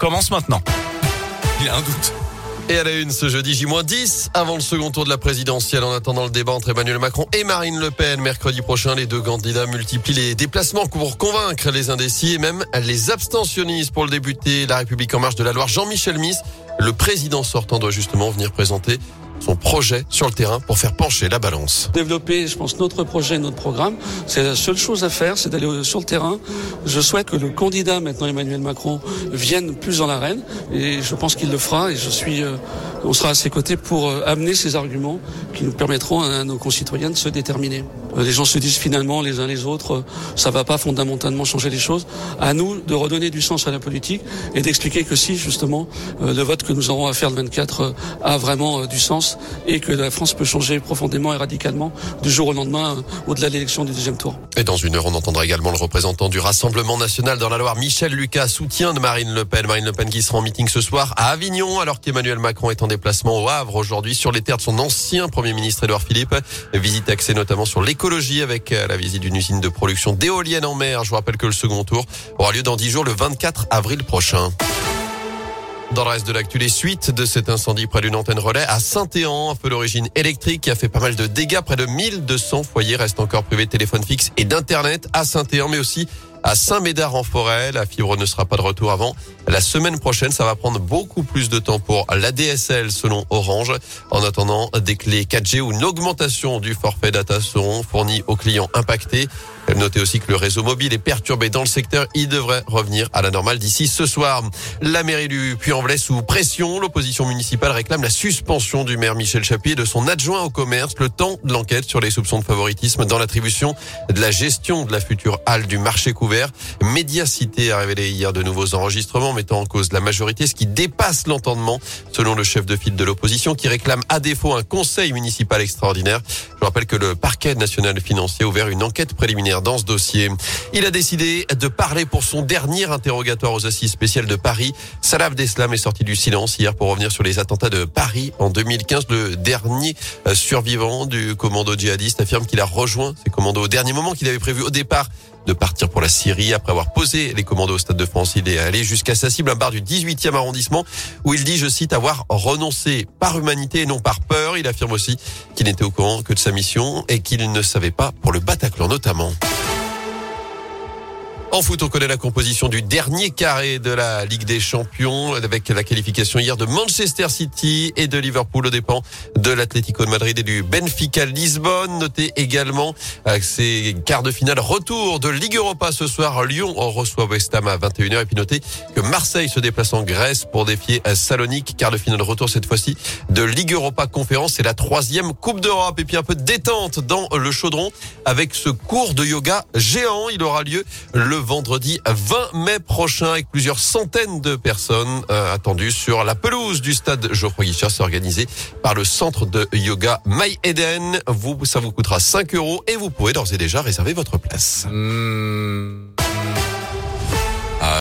commence maintenant. Il a un doute. Et à la une ce jeudi J-10 avant le second tour de la présidentielle en attendant le débat entre Emmanuel Macron et Marine Le Pen. Mercredi prochain, les deux candidats multiplient les déplacements pour convaincre les indécis et même les abstentionnistes pour le débuter. La République en marche de la Loire, Jean-Michel Miss, le président sortant doit justement venir présenter son projet sur le terrain pour faire pencher la balance. Développer, je pense, notre projet, notre programme, c'est la seule chose à faire, c'est d'aller sur le terrain. Je souhaite que le candidat, maintenant Emmanuel Macron, vienne plus dans l'arène et je pense qu'il le fera et je suis, euh, on sera à ses côtés pour euh, amener ces arguments qui nous permettront à nos concitoyens de se déterminer. Euh, les gens se disent finalement les uns les autres, ça va pas fondamentalement changer les choses. À nous de redonner du sens à la politique et d'expliquer que si justement le vote que nous aurons à faire le 24 a vraiment du sens et que la France peut changer profondément et radicalement du jour au lendemain euh, au-delà de l'élection du deuxième tour. Et dans une heure, on entendra également le représentant du Rassemblement national dans la Loire, Michel Lucas, soutien de Marine Le Pen. Marine Le Pen qui sera en meeting ce soir à Avignon alors qu'Emmanuel Macron est en déplacement au Havre aujourd'hui sur les terres de son ancien Premier ministre Édouard Philippe. Visite axée notamment sur l'écologie avec euh, la visite d'une usine de production d'éoliennes en mer. Je vous rappelle que le second tour aura lieu dans 10 jours le 24 avril prochain. Dans le reste de l'actu, les suites de cet incendie près d'une antenne relais à Saint-Éan, un feu d'origine électrique qui a fait pas mal de dégâts. Près de 1200 foyers restent encore privés de téléphone fixe et d'internet à Saint-Éan, mais aussi à Saint-Médard en forêt. La fibre ne sera pas de retour avant la semaine prochaine. Ça va prendre beaucoup plus de temps pour la DSL selon Orange. En attendant, des clés 4G ou une augmentation du forfait data seront fournies aux clients impactés. Notez aussi que le réseau mobile est perturbé dans le secteur. Il devrait revenir à la normale d'ici ce soir. La mairie du Puy-en-Velay sous pression. L'opposition municipale réclame la suspension du maire Michel Chapier et de son adjoint au commerce le temps de l'enquête sur les soupçons de favoritisme dans l'attribution de la gestion de la future halle du marché couvert. Médiacité a révélé hier de nouveaux enregistrements mettant en cause la majorité, ce qui dépasse l'entendement selon le chef de file de l'opposition qui réclame à défaut un conseil municipal extraordinaire. Je rappelle que le parquet national financier a ouvert une enquête préliminaire dans ce dossier. Il a décidé de parler pour son dernier interrogatoire aux assises spéciales de Paris. Salah Abdeslam est sorti du silence hier pour revenir sur les attentats de Paris en 2015. Le dernier euh, survivant du commando djihadiste affirme qu'il a rejoint au dernier moment qu'il avait prévu au départ de partir pour la Syrie après avoir posé les commandos au Stade de France. Il est allé jusqu'à sa cible, un bar du 18e arrondissement où il dit, je cite, avoir renoncé par humanité et non par peur. Il affirme aussi qu'il n'était au courant que de sa mission et qu'il ne savait pas pour le Bataclan notamment. En foot, on connaît la composition du dernier carré de la Ligue des Champions avec la qualification hier de Manchester City et de Liverpool au dépens de l'Atlético de Madrid et du Benfica Lisbonne. Notez également avec ces quarts de finale retour de Ligue Europa ce soir. Lyon reçoit West Ham à 21h et puis notez que Marseille se déplace en Grèce pour défier Salonique. Quart de finale retour cette fois-ci de Ligue Europa Conférence. C'est la troisième Coupe d'Europe et puis un peu de détente dans le chaudron avec ce cours de yoga géant. Il aura lieu le vendredi 20 mai prochain avec plusieurs centaines de personnes euh, attendues sur la pelouse du stade Geoffroy Guichard. C'est organisé par le centre de yoga My Eden. Vous, ça vous coûtera 5 euros et vous pouvez d'ores et déjà réserver votre place. Hmm.